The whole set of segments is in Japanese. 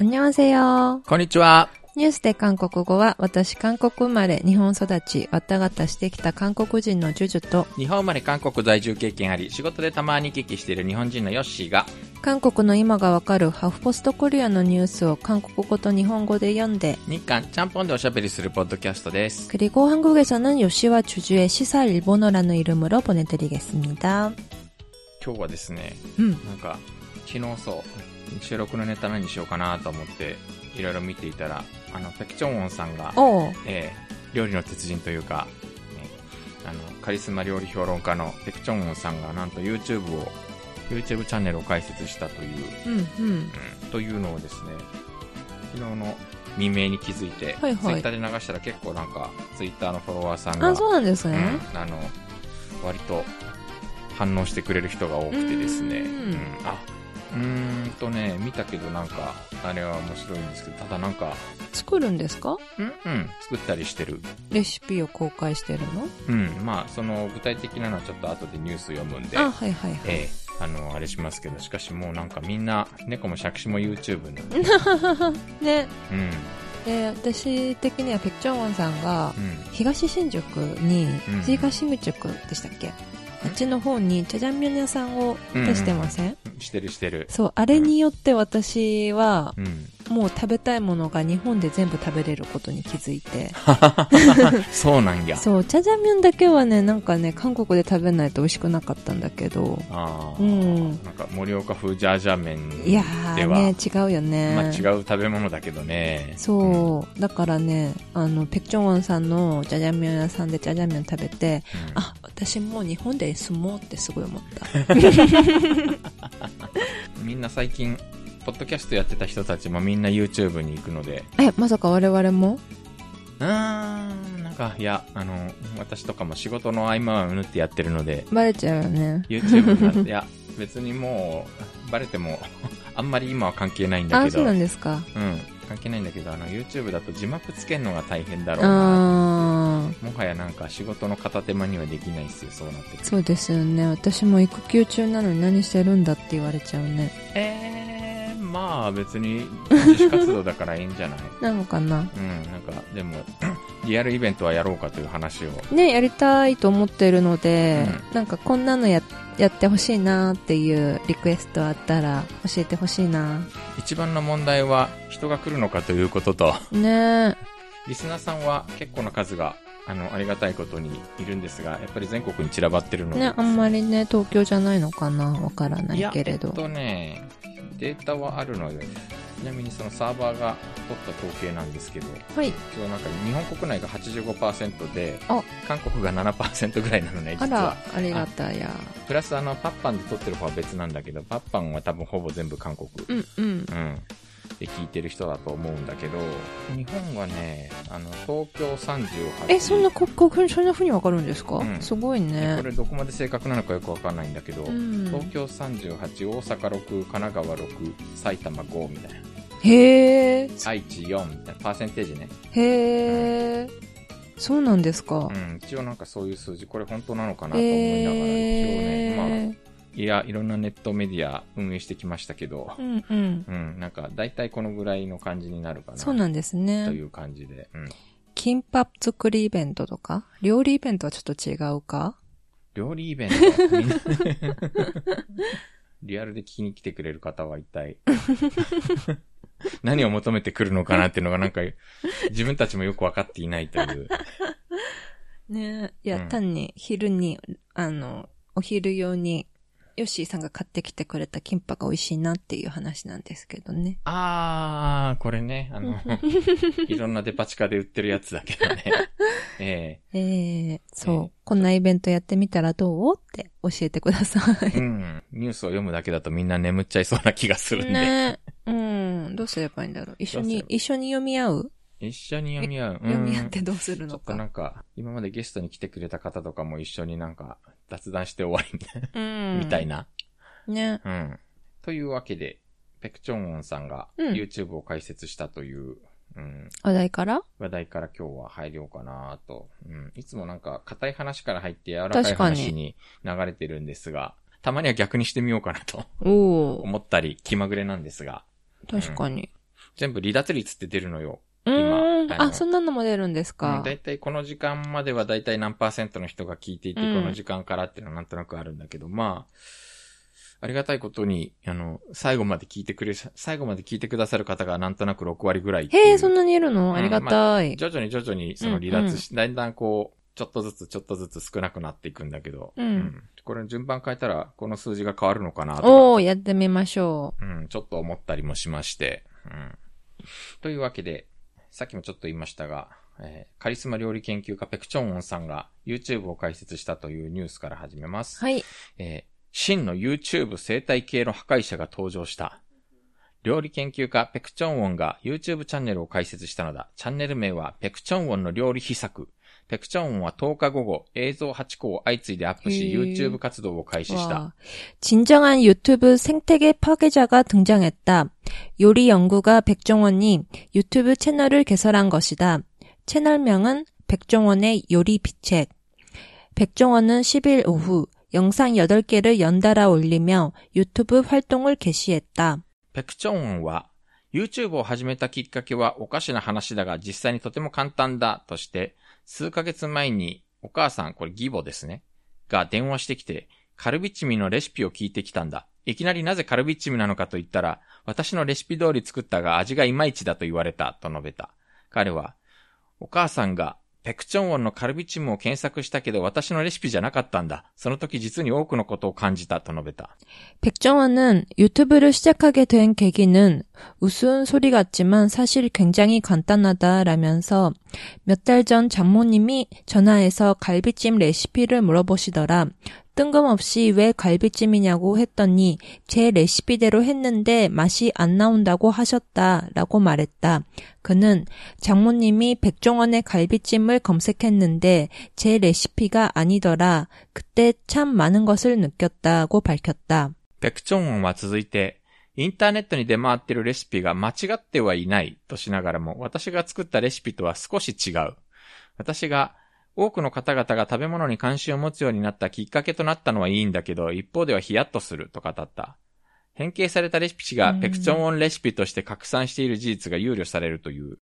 안녕하세요。 こんにちは。ニュースで韓国語は、私韓国生まれ、日本育ち、わたがたしてきた韓国人のジュジュと、日本生まれ韓国在住経験あり、仕事でたまに聞きしている日本人のヨッシーが、韓国の今がわかるハーフポストコリアのニュースを韓国語と日本語で読んで、日韓ちゃんぽんでおしゃべりするポッドキャストです。 그리고 한국에서는 요시와 주주의 시사 일본어라는 이름으로 보내드리겠습니다. 今日はですね、うん。なんか、昨日そう、 収録のネタ何にしようかなと思って、いろいろ見ていたら、あの、ペクチョンウォンさんが。えー料理の鉄人というか、ねあの、カリスマ料理評論家のペクチョンウォンさんが、なんと YouTube を、YouTube チャンネルを開設したという、うん、うん。うんというのをですね、昨日の未明に気づいて、はいはいツイッターで流したら結構なんか、ツイッターのフォロワーさんが、あ、そうなんですね。うんあの、割と反応してくれる人が多くてですね、うんあ、うーんとね、見たけどなんか、あれは面白いんですけど、ただなんか、作るんですか？うんうん、作ったりしてる。レシピを公開してるの？うん、まあ、その具体的なのはちょっと後でニュース読むんで、あ、はいはいはい。ええあの、あれしますけど、しかしもうなんかみんな、猫も借子も YouTube に。ね。うん、で、私的にはペクチョンウォンさんが、うん。東新宿にうん、東新宿でしたっけ、あっちの方にチャジャンミョン屋さんを出してません、してるしてる。そう、あれによって私は、うん。もう食べたいものが日本で全部食べれることに気づいて。そうなんや。そう、チャジャンミョンだけはね、なんかね、韓国で食べないと美味しくなかったんだけど、ああ、うんなんか盛岡風ジャージャー麺いやーでは、ね、違うよね。まあ違う食べ物だけどね。そう、だからね、あの、ペクチョンウォンさんのジャジャンミョン屋さんでジャジャンミョン食べて、うんあ、私もう日本で住もうってすごい思った。みんな最近、ポッドキャストやってた人たちもみんな YouTube に行くので、え、まさか我々も？うーん、なんか、いや、あの、私とかも仕事の合間は縫ってやってるので、バレちゃうよね。YouTube になって、いや、別にもう、バレても、あんまり今は関係ないんだあ、けど、そうなんですか。うん、関係ないんだけど、あの、YouTube だと字幕つけるのが大変だろうな。あー、もはやなんか仕事の片手間にはできないっすよ、そうなってくるとそうですよね。私も育休中なのに何してるんだって言われちゃうね。えー、まあ別に自主活動だからいいんじゃない？なのかなうん、なんか、でも、リアルイベントはやろうかという話を。ね、やりたいと思ってるので、うなんかこんなのや、やってほしいなっていうリクエストあったら教えてほしいな。一番の問題は人が来るのかということと、ねリスナーさんは結構な数が、あの、ありがたいことにいるんですが、やっぱり全国に散らばってるので。ね、あんまりね、東京じゃないのかなわからないけれど。いやえっとね、データはあるのよ。ちなみにそのサーバーが取った統計なんですけど、はい。一応なんか日本国内が85%であ、韓国が7%ぐらいなのね、あ実はら。、ありがたや。プラスあの、パッパンで撮ってる方は別なんだけど、パッパンは多分ほぼ全部韓国。うんうん。うん。で聞いてる人だと思うんだけど、日本はね、あの、東京38。え、そんな、こ、こ、そんな風にわかるんですか、うんすごいねこ。れどこまで正確なのかよくわかんないんだけど、うん東京38、大阪6、神奈川6、埼玉5みたいな。へー。愛知4みたいな。パーセンテージね。へー。そうなんですかう。ん。一応なんかそういう数字、これ本当なのかなと思いながら、一応ね、まあ。いや、いろんなネットメディア運営してきましたけど、うんうん。うん、なんか大体このぐらいの感じになるかな。そうなんですとね。いう感じで。うん。キンパ作りイベントとか？料理イベントはちょっと違うか？料理イベント？リアルで聞きに来てくれる方は一体、何を求めてくるのかなっていうのがなんか、自分たちもよくわかっていないという。ねいや、うん単に昼に、あの、お昼用に、ヨッシーさんが買ってきてくれたキンパが美味しいなっていう話なんですけどね。あー、これね、あの、いろんなデパ地下で売ってるやつだけどね。ええー、そう、えーこんなイベントやってみたらどうって教えてください。えうん。ニュースを読むだけだとみんな眠っちゃいそうな気がするんで。ねうん、どうすればいいんだろう。一緒に一緒に読み合う？一緒に読み合う。うん読み合ってどうするのちょっとなか。んか、今までゲストに来てくれた方とかも一緒になんか雑談して終わりみたいな。うん。みたい。な。ね。うん。というわけで、ペクチョンウォンさんがうん YouTube を開設したという、うん、話題から？話題から今日は入ろうかなと。うん。いつもなんか硬い話から入って柔らかい話に流れてるんですが、たまには逆にしてみようかなと思ったり、気まぐれなんですが。確かに。全部離脱率って出るのよ。今あそんなのも出るんですうんか。だいたいこの時間まではだいたい何パーセントの人が聞いていて、うん。この時間からっていうのはなんとなくあるんだけど、まあ、ありがたいことに、あの、最後まで聞いてくれ、最後まで聞いてくださる方がなんとなく6割ぐらいへえ、そんなにいるの？んありがたい。徐々に徐々にその離脱し、だんだんこう、ちょっとずつちょっとずつ少なくなっていくんだけど、うん。これ順番変えたら、この数字が変わるのかなとか、おー、やってみましょうん、ちょっと思ったりもしまして、うん。というわけで、さっきもちょっと言いましたが、えーカリスマ料理研究家ペクチョンオンさんが YouTube を開設したというニュースから始めます。う。はい。えー真の YouTube 生態系の破壊者が登場した。料理研究家ペクチョンウォンが YouTube チャンネルを開設したのだ。チャンネル名はペクチョンウォンの料理秘策。ペクチョンウォンは10日午後、映像8個を相次いでアップし、へー YouTube 活動を開始した。 와, 진정한 유튜브 생태계 파괴자가 등장했다. 요리 연구가 백종원이 유튜브 채널을 개설한 것이다. 채널명은 백종원의 요리 비책. 백종원은 10일 오후 영상 8개를 연달아 올리며 유튜브 활동을 개시했다. ペクチョンウォンは、YouTube を始めたきっかけはおかしな話だが実際にとても簡単だとして、 数ヶ月前にお母さん、これ義母ですね、が電話してきて、カルビッチミのレシピを聞いてきたんだ。いきなりなぜカルビッチミなのかと言ったら、私のレシピ通り作ったが味がいまいちだと言われた、と述べた。彼は、お母さんが、ペクチョンウォンのカルビチムを検索したけど私のレシピじゃなかったんだ。その時実に多くのことを感じたと述べた。 백종원은 유튜브를 시작하게 된 계기는 우스운 소리 같지만 사실 굉장히 간단하다라면서 몇 달 전 장모님이 전화해서 갈비찜 레시피를 물어보시더라. 뜬금없이 왜 갈비찜이냐고 했더니 제 레시피대로 했는데 맛이 안 나온다고 하셨다라고 말했다. 그는 장모님이 백종원의 갈비찜을 검색했는데 제 레시피가 아니더라. 그때 참 많은 것을 느꼈다고 밝혔다. ペクチョンウォンは続いて、 インターネットに出回っているレシピが間違ってはいないとしながらも、私が作ったレシピとは少し違う。私が多くの方々が食べ物に関心を持つようになったきっかけとなったのはいいんだけど、一方ではヒヤッとすると語った。変形されたレシピがペクチョンウォンレシピとして拡散している事実が憂慮されるという。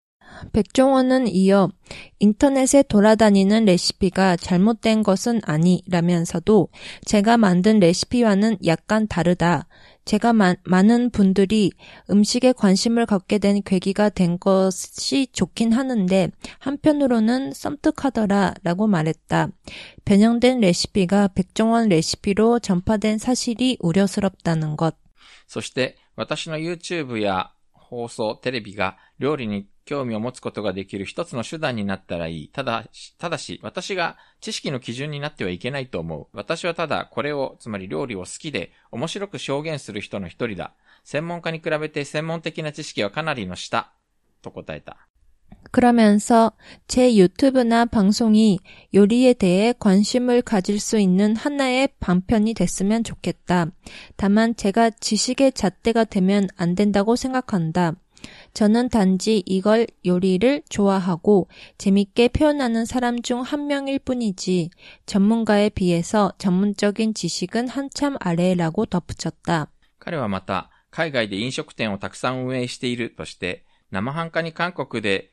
백종원은 이어 인터넷에 돌아다니는 레시피가 잘못된 것은 아니라면서도 제가 만든 레시피와는 약간 다르다. 제가 마- 많은 분들이 음식에 관심을 갖게 된 계기가 된 것이 좋긴 하는데 한편으로는 썸뜩하더라 라고 말했다. 변형된 레시피가 백종원 레시피로 전파된 사실이 우려스럽다는 것. そして、私の YouTube や放送、テレビが料理に 興味を持つことができる一つの手段になったらいい。ただし、ただし、私が知識の基準になってはいけないと思う。私はただこれを、つまり料理を好きで面白く表現する人の一人だ。専門家に比べて専門的な知識はかなりの下。と答えた。 그러면서 제 유튜브나 방송이 요리에 대해 관심을 가질 수 있는 하나의 방편이 됐으면 좋겠다. 다만 제가 지식의 잣대가 되면 안 된다고 생각한다. 저는 단지 이걸 요리를 좋아하고 재밌게 표현하는 사람 중 한 명일 뿐이지 전문가에 비해서 전문적인 지식은 한참 아래라고 덧붙였다. 彼はまた、海外で飲食店をたくさん運営しているとして、生半可に韓国で、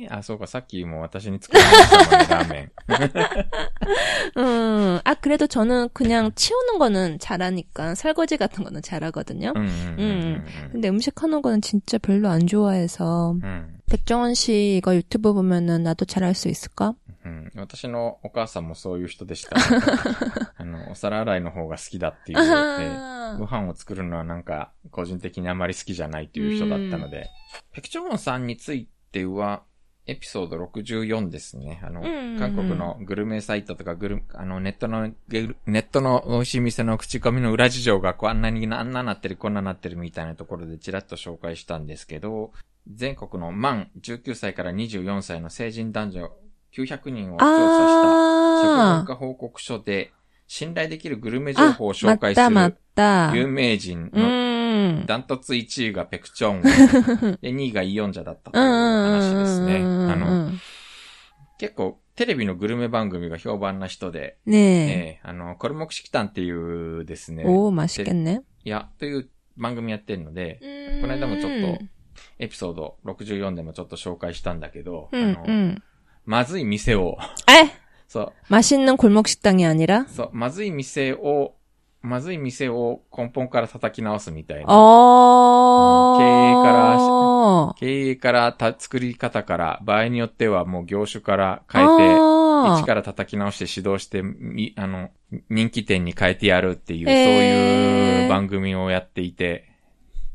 えー、あ、そうか、さっきも私に作りましたもんね、ラーメン。 음, 아, 그래도 저는 그냥 치우는 거는 잘하니까 설거지 같은 거는 잘하거든요. うんうんうんうんうん。 근데 음식 하는 거는 진짜 별로 안 좋아해서. うん。 백종원 씨 이거 유튜브 보면은 나도 잘할 수 있을까? うん、私のお母さんもそういう人でした。あの、お皿洗いの方が好きだっていうで、ご飯を作るのはなんか、個人的にあまり好きじゃないという人だったので、ペクチョンさんについては、 エピソード64ですね。あの、うんうんうん韓国のグルメサイトとかグル、あの、ネットの、ゲルネットの美味しい店の口コミの裏事情がこうあんなにあんななってる、こんななってるみたいなところでちらっと紹介したんですけど、全国の満19歳から24歳の成人男女900人を調査した食文あ化報告書で、信頼できるグルメー。情報を紹介する有た。名人うのん。ダントツ1位がペクチョン。で、2位がイヨンジャだったという話ですね。あの、結構テレビのグルメ番組が評判な人で、 네. えーあの、コルモクシキタンっていうですね、 오, 맛있겠네. いや、という番組やってるので、この間もちょっとエピソード64でもちょっと紹介したんだけど、 음, あの、 음. まずい店を、 에! そう、 맛있는 골목 식당이 아니라? そう、まずい店を、 まずい店を根本から叩き直すみたいな。 어. 経営からら経営からた、作り方から、場合によってはもう業種から変えて、一から叩き直して指導して、みあの、人気店に変えてやるっていう、そういう番組をやっていて、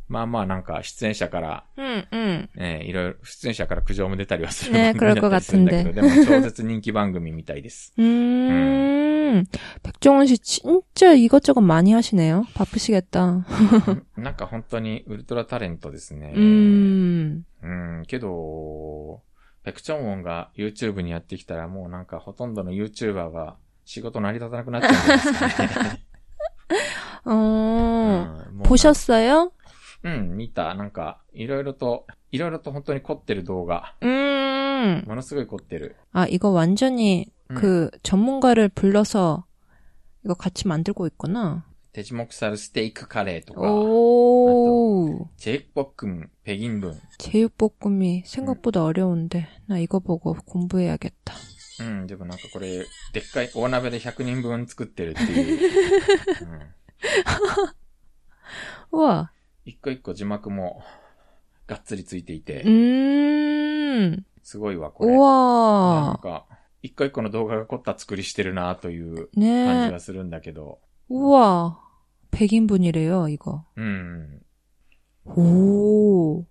まあまあなんか出演者から、 응, 응. えーいろいろ、出演者から苦情も出たりはするね番組だったりするんだけど、で그럴것 も超絶人気番組みたいです。 음. 백종원 씨 진짜 이것저것 많이 하시네요. 바쁘시겠다. なんか本当にウルトラタレントですね。 음. うん、けど、ペクチョンオンが YouTube にやってきたらもうなんかほとんどの YouTuber が仕事成り立たなくなっちゃうんじゃないですかね。 어. うんもう 보셨어요? うん、見た。なんか、いろいろと、いろいろと本当に凝ってる動画。 음. ものすごい凝ってる。 아, 이거 완전히 음. 그 전문가를 불러서 이거 같이 만들고 있구나. テジモクサルステークカレーとか、 오. チェイクポックン、ペギンブン。 제육볶음이 생각보다 어려운데 나 이거 보고 공부해야겠다. うん、でもなんかこれ、でっかい大鍋で100人分作ってるっていう。うん、 우와. 一個一個字幕も、がっつりついていて、 음. すごいわ、これ。なん 우와. か、一個一個の動画が凝った作りしてるなという感じ 네. がするんだけど、 우와. 100인분이래요, 이거. うん。 오.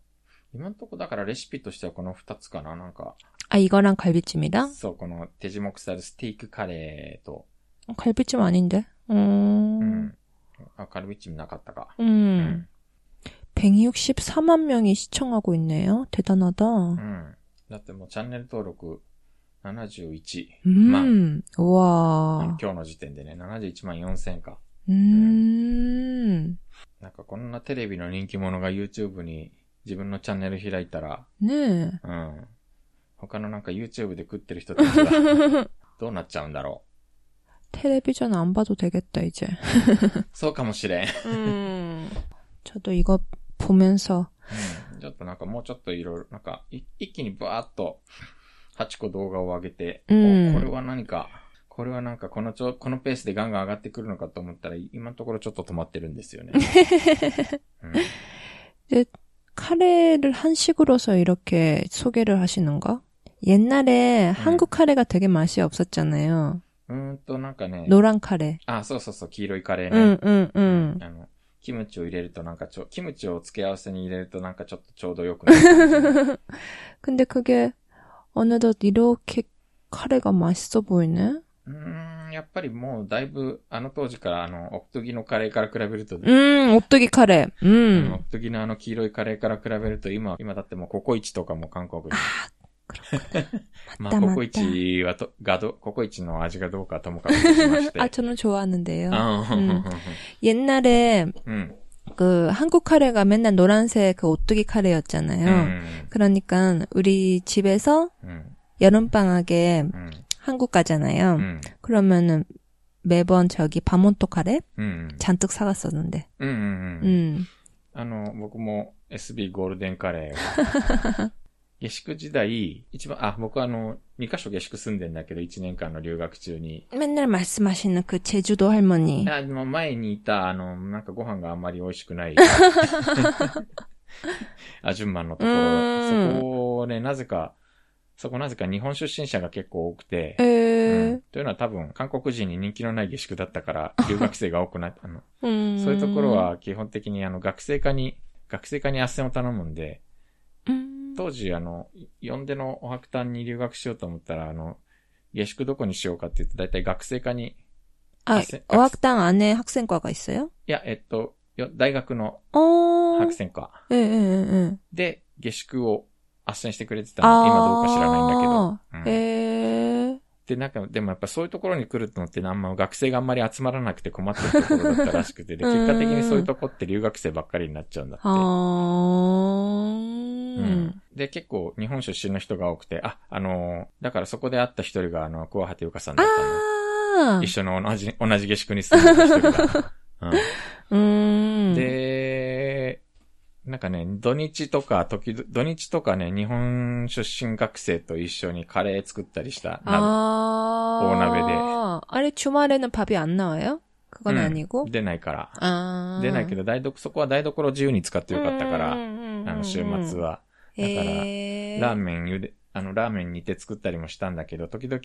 今んとこだからレシピとしてはこの二つかななんか、 아, 이거랑 갈비찜이랑? そう、このテジモクサルステークカレーと、 어, 갈비찜 아닌데? う 음. ん。あ、カルビッチもなかったか。 음. 164만 명이 시청하고 있네요. 대단하다. うん。だってもうチャンネル登録71。 음. あ 우와. 今日の時点でね、71万4000か。 음. なんかこんなテレビの人気者が YouTube に自分のチャンネル開いたら、 네. うん。他のなんか YouTube で食ってる人たちはどうなっちゃうんだろ 텔레비전 안 봐도 되겠다, 이제. う。そうかもしれん。 음. 저도 이거 보면서 うん。ちょっとなんかもうちょっといろいろ、なんかい一気にバーっと8個動画を上げて、うんおこれは何か、これはなんかこのちょ、このペースでガンガン上がってくるのかと思ったら、今のところちょっと止まってるんですよね。うん 카레를 한식으로서 이렇게 소개를 하시는가? 옛날에 한국 카레가 되게 맛이 없었잖아요. うーんと、なんかね、 노란 카레. あ、そうそうそう、黄色いカレーね。 응, 응, 응. あの、 キムチを入れるとなんかちょ、キムチを付け合わせに入れるとなんかちょっとちょうどよくなる。 근데 그게 어느덧 이렇게 카레가 맛있어 보이네? うーん、やっぱりもうだいぶ、あの当時からあの、オクトギのカレーから比べると、 음, 옵뚜기 카레. うんオ 음. クトギのあの黄色いカレーから比べると今、今だってもうココイチとかも韓国に。まあ、 またココイチはと、がど、ココイチの味がどうかともかくとしまして。 아, 저는 좋아하는데요. あうん 옛날에 うん。 그 한국 카레가 맨날 노란색 그 오뚜기 카레였잖아요. うん。 그러니까 우리 집에서 うん。 여름방학에 うん。 한국 가잖아요. うん。 그러면은 매번 저기 바몬토 카레 うん。 잔뜩 사갔었는데. うん。うん。うん。 음. あの、僕も SB ゴールデンカレーを。 下宿時代、一番、あ、僕はあの、2カ所下宿住んでんだけど、1年間の留学中に。 맨날 말씀하시는 그 제주도 할머니. あの前にいた、あの、なんかご飯があんまり美味しくない。 アジュンマンのところ、うんそこをね、なぜか、そこなぜか日本出身者が結構多くて、えうーん、というのは多分韓国人に人気のない下宿だったから、留学生が多くなった。あのうんそういうところ、は基本的にあの学生課に、学生課に斡旋を頼むんで、うん 当時あの、呼んでのお白炭に留学しようと思ったら、あの、下宿どこにしようかって言って、だいたい学生課に、 아, 학생- 어학당 안에 학생과가 있어요? いや、えっと、よ大学の 어. 白専科 예, 예, 예, 예. で下宿を斡旋してくれてたの。今どうか知らないんだけど。 아, うん 예. で、なんか、でもやっぱそういうところに来るのってあんま学生があんまり集まらなくて困ってるところだったらしくて、で、うん結果的にそういうとこって留学生ばっかりになっちゃうんだって。 아, うん で、結構日本出身の人が多くて、あ、あのーだからそこで会った一人があの、桑畑ゆかさんだったの。 아. 一緒の同じ、同じ下宿に住んでた人が。うん 음. で、なんかね、土日とか、時々、土日とかね、日本出身学生と一緒にカレー作ったりした。鍋 아. 오나베데. 아니, 주말에는 밥이 안 나와요? 그건 うん 아니고? 出ないから。 아. 出ないけど、台所、そこは台所自由に使ってよかったから、ああの、週末。は、 だからえー、ラーメン茹で、あの、ラーメン煮て作ったりもしたんだけど、時々、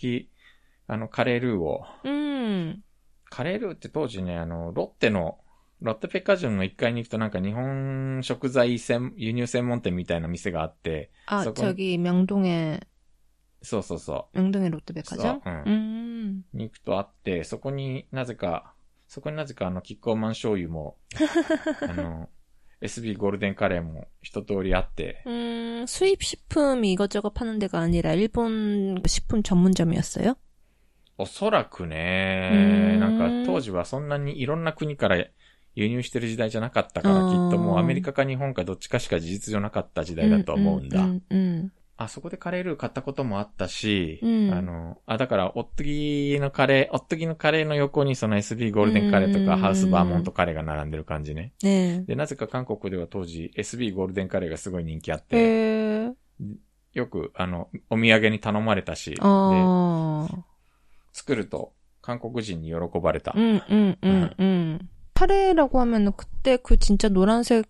あの、カレールーを、うん。カレールーって当時ね、あの、ロッテの、ロッテペッカージュンの1階に行くとなんか日本食材専、輸入専門店みたいな店があって、 아, 저건- 저기, 명동에, そうそうそ 명동에 롯데백화점? そううん 음. う、に行くとあって、そこになぜか、そこになぜかあの、キッコーマン醤油も、あの、 SB 골든카레も一通りあって。 음, 수입 식품 이것저것 파는 데가 아니라 일본 식품 전문점이었어 요? おそらくね、なんか当時はそんなにいろんな国から輸入してる時代じゃなかったから、きっともうアメリカか日本かどっちかしか事実上なかった時代だと思うんだ。うんうんうんうん、あそこでカレールー買ったこともあったし、うんあの、あ、だから、おっとぎのカレー、おっとぎのカレーの横にその SB ゴールデンカレーとか、うんハウスバーモントカレーが並んでる感じね。 네. で、なぜか韓国では当時 SB ゴールデンカレーがすごい人気あって、 에, よく、あの、お土産に頼まれたし、で、 어, 作ると韓国人に喜ばれた。 음, 음, 음, 음. 카레라고 하면은 그때 그 진짜 노란색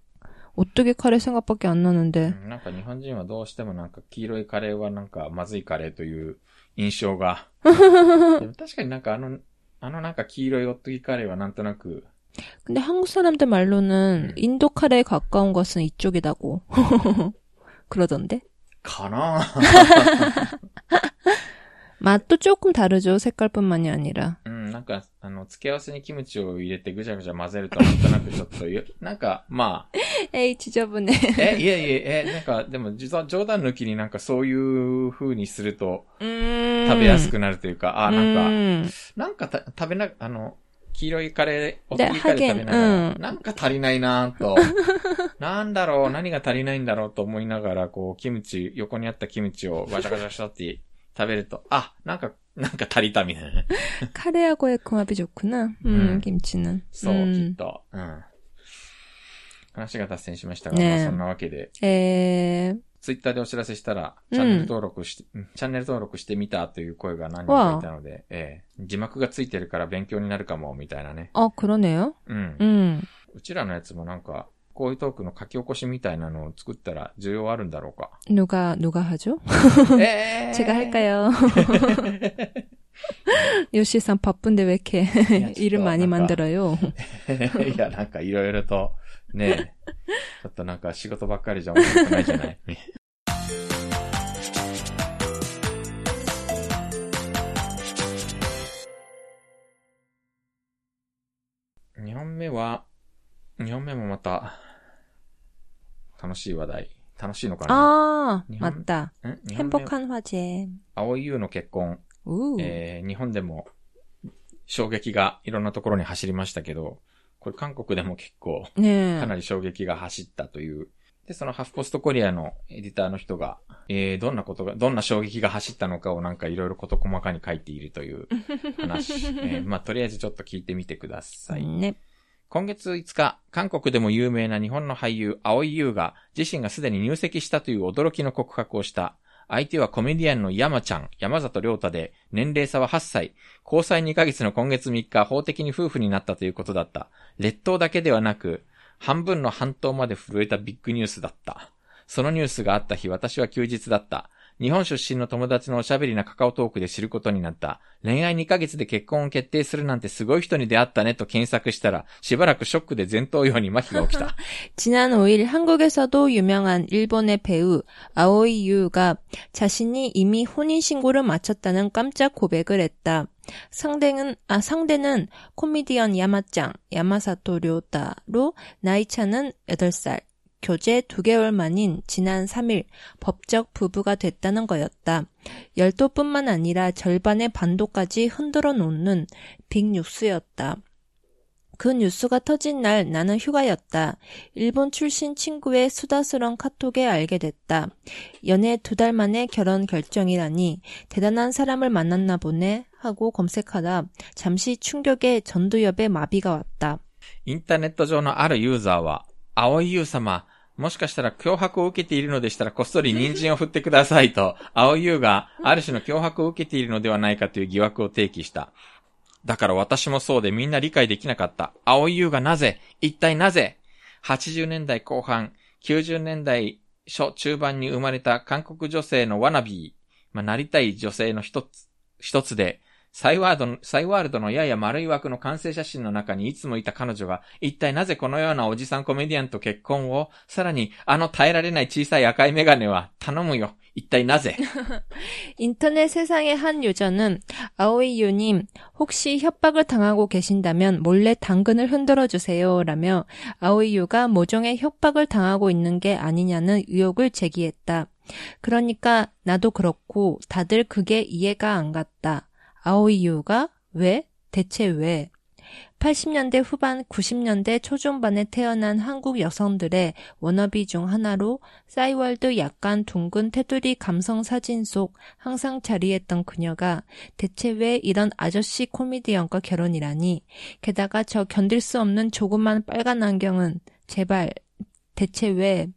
오뚜기 카레 생각밖에 안 う 나는데. んなんか日本人はどうしてもなんか黄色いカレーはなんかまずいカレーという印象が。でも確かになんかあの、あのなんか黄色いおっとぎカレーはなんとなく、 근데 한국 사람들 말로는 음. 인도 카레에 가까운 것은 이쪽이다고. 그러던데. かな 맛도 조금 다르죠. 색깔뿐만이 아니라. うん、なんか、あの、付け合わせにキムチを入れてぐちゃぐちゃ混ぜるとなんとなくちょっとゆ、なんか、まあ、 에이, 지저분해. え、いえいえ、え、なんか、でも、実は冗談抜きになんかそういう風にすると 음. 食べやすくなるというか、あ、なんか、 음. なんかた食べな、あの、黄色いカレー、おっできいカレー食べながら、ハゲンなんか足りないなぁと、なんだろう、何が足りないんだろうと思いながら、こう、キムチ、横にあったキムチをガチャガチャしたって 食べると、あ、なんか、なんか足りたみたいな。 카레하고의 궁합이 좋구나. 음, 음. 김치는. そう、 음. きっと。うん。話が脱線しましたが、ねえまあそんなわけで、 에, ツイッターでお知らせしたら、うんチャンネル登録し、うんチャンネル登録してみたという声が何人かいたので、ええ字幕がついてるから勉強になるかも、みたいなね。 어, 그러네요. うん。 음. うちらのやつもなんか、 こういうトークの書き起こしみたいなのを作ったら需要あるんだろうか。 누가, 누가 하죠? え 제가 할까요? 요시상 바쁜데 왜 이렇게 진짜 일을 많이 뭔가- 만들어요? いや、なんかいろいろと、ねえ、ちょっとなんか仕事ばっかりじゃ面白くないじゃない2本目は、 2本目もまた、楽しい話題。楽しいのかな？ああ、また。変貌感ー節。青い優の結婚。えー、日本でも衝撃がいろんなところに走りましたけど、これ韓国でも結構、かなり衝撃が走ったという。で、そのハフポストコリアのエディターの人が、えー、どんなことが、どんな衝撃が走ったのかをなんかいろいろこと細かに書いているという話。えー、まあ、とりあえずちょっと聞いてみてください。ね。今月5日、韓国でも有名な日本の俳優、青井優が自身がすでに入籍したという驚きの告白をした。相手はコメディアンの山ちゃん、山里亮太で、年齢差は8歳、交際2ヶ月の今月3日、法的に夫婦になったということだった。劣等だけではなく、半分の半島まで震えたビッグニュースだった。そのニュースがあった日、私は休日だった。日本出身の友達のおしゃべりなカカオトークで知ることになった。恋愛2ヶ月で結婚を決定するなんてすごい人に出会ったねと検索したら、しばらくショックで前頭葉に麻痺が起きた。 지난 5일 한국에서도 유명한 일본의 배우 아오이 유가 자신이 이미 혼인신고를 마쳤다는 깜짝 고백을 했다. 상대는, 아, 상대는 코미디언 야마짱, 야마사토 료다로 나이 차는 8살, 교제 2개월 만인 지난 3일 법적 부부가 됐다는 거였다. 열도뿐만 아니라 절반의 반도까지 흔들어 놓는 빅뉴스였다. 그 뉴스가 터진 날 나는 휴가였다. 일본 출신 친구의 수다스런 카톡에 알게 됐다. 연애 두 달 만에 결혼 결정이라니 대단한 사람을 만났나 보네 하고 검색하다 잠시 충격에 전두엽에 마비가 왔다. 인터넷上のあるユーザーは、青井優様、 もしかしたら脅迫を受けているのでしたらこっそり人参を振ってくださいと、青い優がある種の脅迫を受けているのではないかという疑惑を提起した。だから私もそうでみんな理解できなかった。青優がなぜ？一体なぜ ?80 年代後半、90年代初中盤に生まれた韓国女性のワナビー、まあ、なりたい女性の一つ、一つで、サイワードの、サイワールドのやや丸い枠の完成写真の中にいつもいた彼女が、一体なぜこのようなおじさんコメディアンと結婚を、さらにあの耐えられない小さい赤いメガネは、頼むよ。一体なぜ 인터넷 세상의 한 유저는 아오이유님 혹시 협박을 당하고 계신다면 몰래 당근을 흔들어 주세요 라며 아오이유가 모종의 협박을 당하고 있는 게 아니냐는 의혹을 제기했다. 그러니까 나도 그렇고 다들 그게 이해가 안 갔다. 아오이유가 왜? 대체 왜? 80년대 후반 90년대 초중반에 태어난 한국 여성들의 워너비 중 하나로 싸이월드 약간 둥근 테두리 감성 사진 속 항상 자리했던 그녀가 대체 왜 이런 아저씨 코미디언과 결혼이라니 게다가 저 견딜 수 없는 조그만 빨간 안경은 제발 대체 왜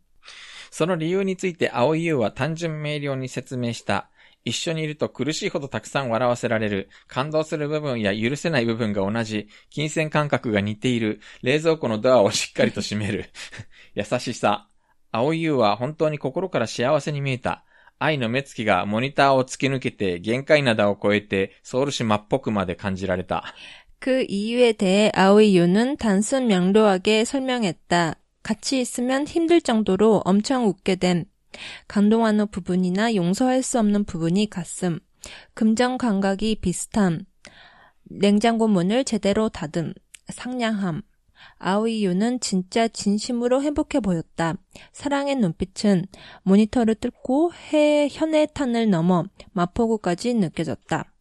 その理由について青井優は単純明瞭に説明した。 一緒にいると苦しいほどたくさん笑わせられる。感動する部分や許せない部分が同じ。金銭感覚が似ている。冷蔵庫のドアをしっかりと閉める。優しさ。青井優は本当に心から幸せに見えた。愛の目つきがモニターを突き抜けて限界灘を越えてソウル市真っぽくまで感じられた。 그 이유에 대해 아오이유는 단순 명료하게 설명했다. 같이 있으면 힘들 정도로 엄청 웃게 됨. 감동하는 부분이나 용서할 수 없는 부분이 갔음. 금전 감각이 비슷함. 냉장고 문을 제대로 닫음. 상냥함. 아오이유는 진짜 진심으로 행복해 보였다. 사랑의 눈빛은 모니터를 뚫고 해 현해탄을 넘어 마포구까지 느껴졌다.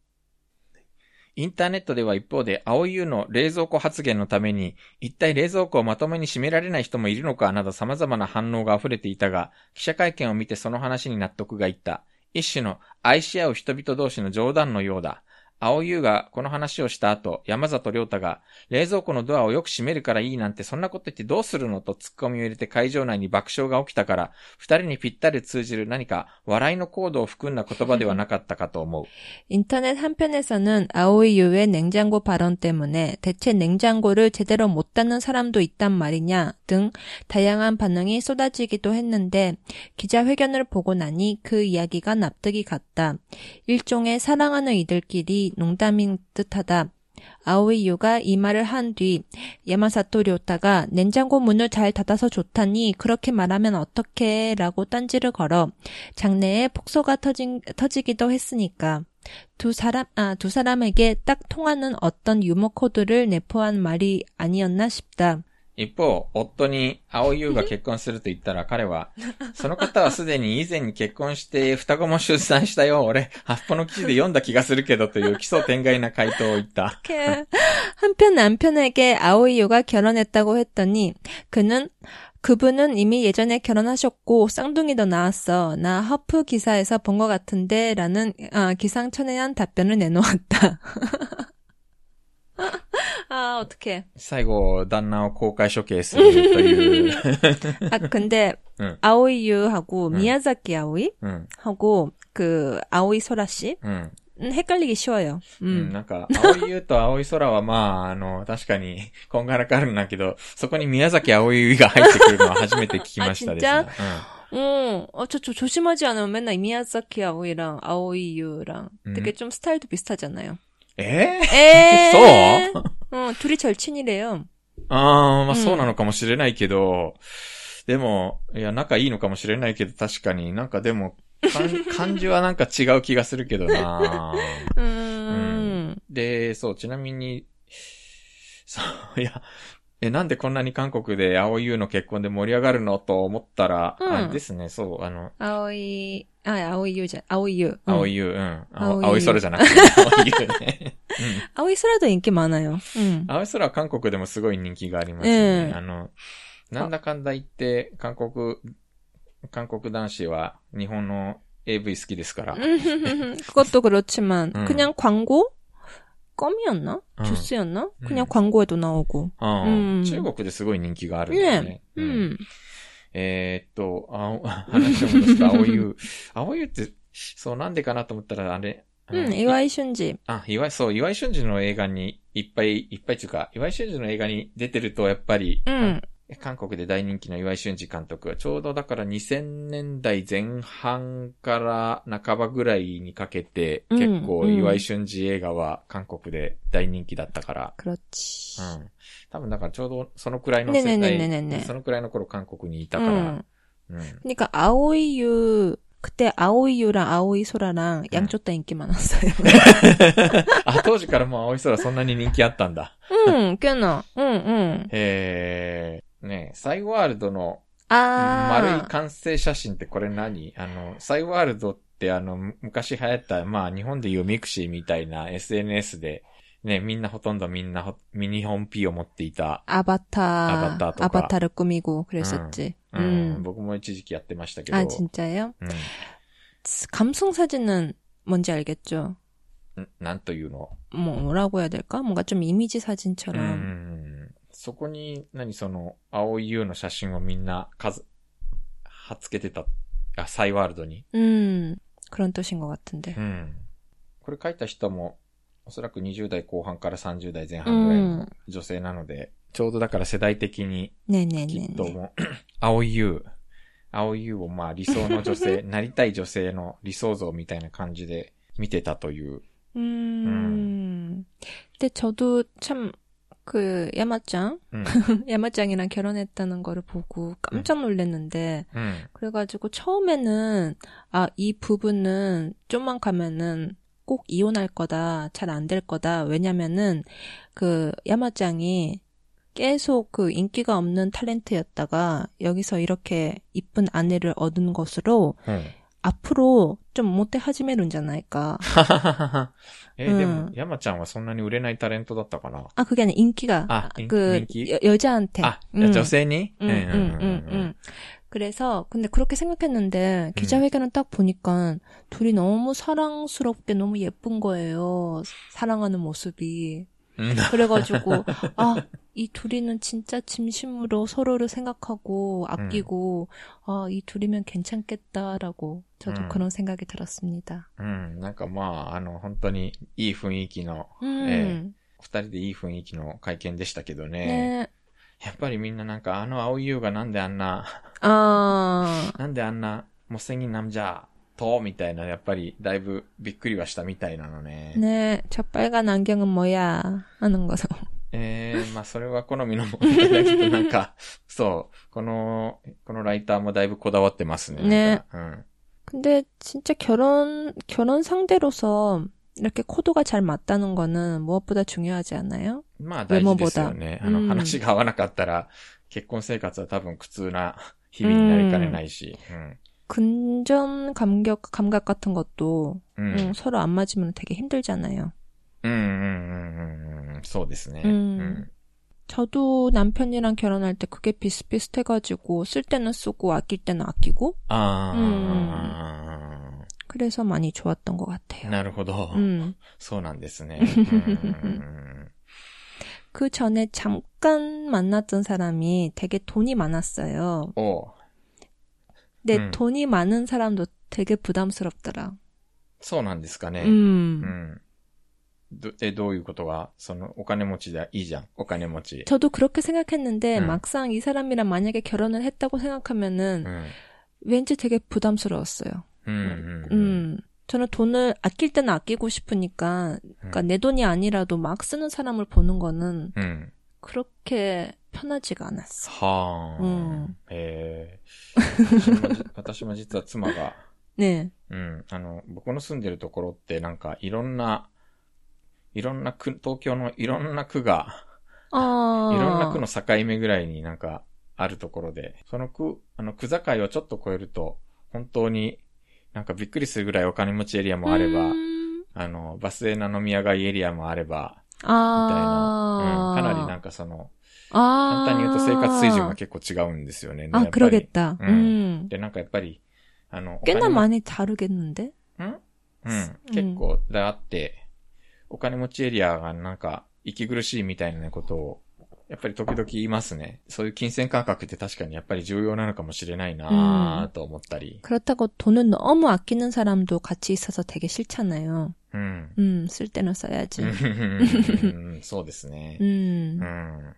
インターネットでは一方で、青い優の冷蔵庫発言のために、一体冷蔵庫をまともに閉められない人もいるのかなど様々な反応が溢れていたが、記者会見を見てその話に納得がいった。一種の愛し合う人々同士の冗談のようだ。青優がこの話をした後、山里亮太が、冷蔵庫のドアをよく閉めるからいいなんてそんなこと言ってどうするのと突っ込みを入れて会場内に爆笑が起きたから、二人にぴったり通じる何か笑いのコードを含んだ言葉ではなかったかと思う。 인터넷 한편에서는 아오이유의 냉장고 발언 때문에 대체 냉장고를 제대로 못 닫는 사람도 있단 말이냐 등 다양한 반응이 쏟아지기도 했는데 기자회견을 보고 나니 그 이야기가 납득이 갔다. 일종의 사랑하는 이들끼리 농담인 듯하다. 아오이유가 이 말을 한 뒤 야마사토 료타가 냉장고 문을 잘 닫아서 좋다니 그렇게 말하면 어떡해 라고 딴지를 걸어 장내에 폭소가 터진, 터지기도 했으니까 두 사람, 아, 두 사람에게 딱 통하는 어떤 유머 코드를 내포한 말이 아니었나 싶다. 一方、夫に青優が結婚すると言ったら彼は、その方はすでに以前に結婚して双子も出産したよ。俺、ハッポの記事で読んだ気がするけどという奇想天外な回答を言った。 이렇게 한편 남편에게 아오이유가 결혼했다고 했더니 그는 그분은 이미 예전에 결혼하셨고 쌍둥이도 낳았어. 나 허프 기사에서 본 것 같은데 라는 아, 기상천외한 답변을 내놓았다. 아 어떡해. 最後、旦那を公開処刑するという。 아 근데 응. 아오이유하고 응. 미야자키 아오이 うん、 하고 그 아오이 소라 씨 うん。 음, 헷갈리기 쉬워요. うん、 음. なんか、青い優と青い空はまあ、あの、確かに、こんがらかるんだけど、そこに宮崎青い優が入ってくるのは初めて聞きましたですね。あ 어, 어, 저, 저 조심하지 않으면 맨날 미야자키 아오이랑 아오이유랑 음. 되게 좀 스타일도 비슷하잖아요. うんえ에そう 어, 둘이 절친이래요. ああ、まあうんそうなのかもしれないけど、でも、いや、仲いいのかもしれないけど、確かになんかでも、感感じはなんか違う気がするけどな 음. で、そう、ちなみに、そう、いや、 え、なんでこんなに韓国で青い優の結婚で盛り上がるのと思ったら、うんあですね、そう、あの、 아오이, 아, 아오이유자, 아오이유. 青い優、うん。青青い優青い空じゃなくて、青い優ね。うん。 아오이소라도 인기 많아요. 음. 青い空は韓国でもすごい人気がありますね。うんあの、なんだかんだ言って、韓国、韓国男子は日本の AV 好きですから。 그것도 그렇지만 음. 그냥 광고 껌이었나? 음. 주스였나? 그냥 음. 광고에도 나오고. うんうん中国ですごい人気があるんだよね。 네. うん 음. えーっと、青、話を戻すと、青湯。青湯って、そう、なんでかなと思ったら、あれ、あの 음, 이와이 슌지. あ、岩井、そう、岩井俊二の映画にいっぱいいっぱいっていうか、岩井俊二の映画に出てると、やっぱり、 음. 韓国で大人気の岩井俊二監督がちょうどだから2000年代前半から半ばぐらいにかけて、うん結構岩井俊二映画は韓国で大人気だったから、 그렇지. うん。多分だからちょうどそのくらいのね世ねねねねね代、そのくらいの頃韓国にいたから、 음. うん。 그러니까 아오이유 그때 아오이유랑 아오이소라랑 양쪽 다 인기 많았어요. あ、当時からもう青い空そんなに人気あったんだ。 응, 꽤나. 응, 응. えー、 ねサイワールドの 아. 丸い完成写真ってこれ何あの、サイワールドってあの、む昔流行った、まあ日本でいうミクシーみたいな SNS で、ね、みんなほとんどみんなほミニホン P を持っていた、 아바타, 아바타 아바타, とか 를 꾸미고 그랬었지. う 음. ん、僕も一時期やってましたけど、 아, 진짜요? うん、 감성 사진은 뭔지 알겠죠? んなんというの 뭐, 뭐라고 해야 될까? 뭔가 좀 이미지 う 사진처럼. ん、そこに、何その、青い優の写真をみんな数、貼っつけてた、あ、サイワールドに。 음, 그런 뜻인 것 같은데. うん。これ書いた人も、おそらく20代後半から30代前半ぐらいの女性なので、ちょうどだから世代的に、きっ 네네네. ともう、青い優、青い優をまあ理想の女性、なりたい女性の理想像みたいな感じで見てたという。 음. 근데 저도 참, 그 야마짱 음. 야마짱이랑 결혼했다는 거를 보고 깜짝 놀랐는데 음. 그래가지고 처음에는 아 이 부분은 좀만 가면은 꼭 이혼할 거다 잘 안 될 거다 왜냐면은 그 야마짱이 계속 그 인기가 없는 탤런트였다가 여기서 이렇게 이쁜 아내를 얻은 것으로 음. 앞으로 좀 못해 하지메 룬잖아이까. えーでもう、ん山ちゃんはそんなに売れないタレントだったかな 아, 그게 아니라 인기가, 아, 인- 그, 인기? 여, 여자한테. あ、 음. 女性に 응, 응, 응, 응. 그래서, 근데 그렇게 생각했는데, 기자회견을 딱 보니까, 둘이 너무 사랑스럽게 너무 예쁜 거예요. 사랑하는 모습이. うん。 그래가지고, 아, 이 둘이는 진짜 진심으로 서로를 생각하고, 아끼고, 아, 이 둘이면 괜찮겠다라고, 저도 음. 그런 생각이 들었습니다. うん。なんかまあ、あの、本当にいい雰囲気の、 음, 二人でいい雰囲気の会見でしたけどね。 네. やっぱりみんななんかあの青い優がなんであんな、 아, なんであんな、もうせになんじゃ、 と、みたいな、やっぱりだいぶびっくりはしたみたいなのね。 네, 저 빨간 안경은 뭐야? 하는 거죠. えー、まあそれは好みの問題だけど、なんか、そう、この、このライターもだいぶこだわってますね。ねなんか 근데 진짜 결혼, 결혼 상대로서 이렇게 코드가 잘 맞다는 거는 무엇보다 중요하지 않아요? うん。まあ大事ですよね。あの、うん話が合わなかったら、結婚生活は多分苦痛な日々になりかねないし。 근전 감격, 감각 같은 것도 うん。うん。 음, 서로 안 맞으면 되게 힘들잖아요. うんうんうんうんうん。そうですね。うん。 저도 남편이랑 결혼할 때 그게 비슷비슷해가지고 쓸 때는 쓰고 아낄 때는 아끼고 ああ、 그래서 많이 좋았던 것 같아요. なるほど。 음. そうなんですね。うん。 그 전에 잠깐 만났던 사람이 되게 돈이 많았어요. お 근데 음. 돈이 많은 사람도 되게 부담스럽더라. そうなんですかね。 음. うん。どえ、どういうことが、その、お金持ちでいいじゃん。お金持ち。 저도 그렇게 생각했는데 음. 막상 이 사람이랑 만약에 결혼을 했다고 う 생각하면은 ん。 왠지 되게 부담스러웠어요. うん。うん。 음. 저는 돈을 아낄 때는 아끼고 싶으니까, 그러니까 음. 내 돈이 아니라도 막 쓰는 사람을 보는 거는 うん。 그렇게 편하지가 않았어. はあ。うんえー私もじ私も実は妻が、 네. うん。あの、僕の住んでるところってなんかいろんな、いろんな区、東京のいろんな区が、 아. いろんな区の境目ぐらいになんかあるところで、その区、あの区境をちょっと越えると、本当になんかびっくりするぐらいお金持ちエリアもあれば、 음. あの、バス停の飲み屋街エリアもあれば、みたい 아. な、うん、かなりなんかその、 아. 簡単に言うと生活水準が結構違うんですよね。 아, やっぱり 그러겠다. 음. 음. で、なんかやっぱり、あの、お 꽤나 金持 많이 다르겠는데? うんうん。結構、だあって、お金持ちエリアがなんか、息苦しいみたいなことを、やっぱり時々言いますね。そういう金銭感覚って確かにやっぱり重要なのかもしれないなぁと思ったり。 그렇다고 돈을 너무 아끼는 사람도 같이 있어서 되게 싫잖아요. うん。 음, 쓸 때는 써야지. うんそうですね。 음. うん。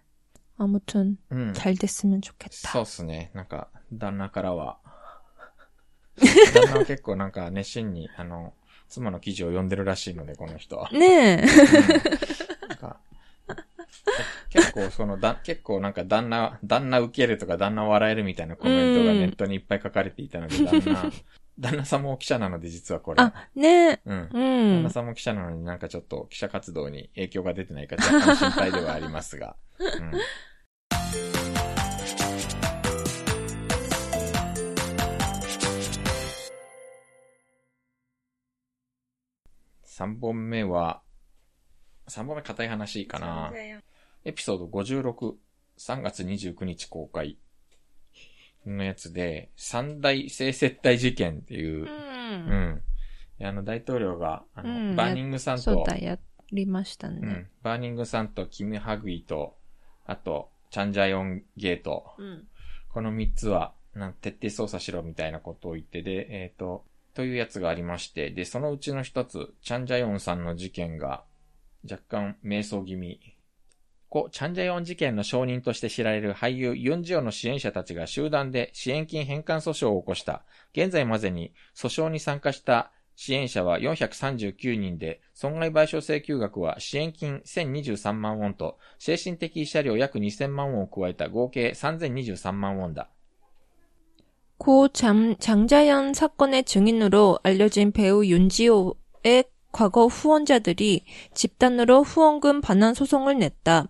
아무튼 うん。 잘 됐으면 좋겠다. そうっすね。なんか、旦那からは。旦那は結構なんか熱心に、あの、妻の記事を読んでるらしいので、この人は。 네. なんか結構そのだ、結構なんか旦那、旦那受けるとか旦那笑えるみたいなコメントがネットにいっぱい書かれていたので、旦那、 旦那さんも記者なので、実はこれ。あ、ねうん。うん。旦那さんも記者なのになんかちょっと記者活動に影響が出てないか若干心配ではありますが。うん。3本目は、3本目硬い話かな。エピソード56、3月29日公開、のやつで、三大性接待事件っていう、うん。うん、あの、大統領が、あの、うん、バーニングさんと、そうだ、やりましたね、うん。バーニングさんとキム・ハグイと、あと、チャンジャヨンゲート。うん、この三つは、なん徹底捜査しろみたいなことを言ってで、えっ、ー、と、というやつがありまして、で、そのうちの一つ、チャンジャヨンさんの事件が若干瞑想気味故、チャンジャヨン事件の証人として知られる俳優ユンジオの支援者たちが集団で支援金返還訴訟を起こした。現在までに訴訟に参加した支援者は439人で、損害賠償請求額は支援金1023万ウォンと、精神的慰謝料約2000万ウォンを加えた合計3023万ウォンだ。 고 장, 장자연 사건의 증인으로 알려진 배우 윤지호의 과거 후원자들이 집단으로 후원금 반환 소송을 냈다.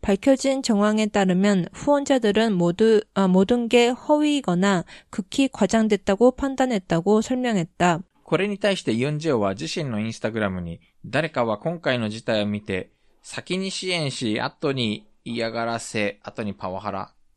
밝혀진 정황에 따르면 후원자들은 모두 아, 모든 게 허위이거나 극히 과장됐다고 판단했다고 설명했다. これに対してユンジェオは自身のインスタグラムに、誰かは今回の事態を見て、先に支援し、後に嫌がらせ、後にパワハラ、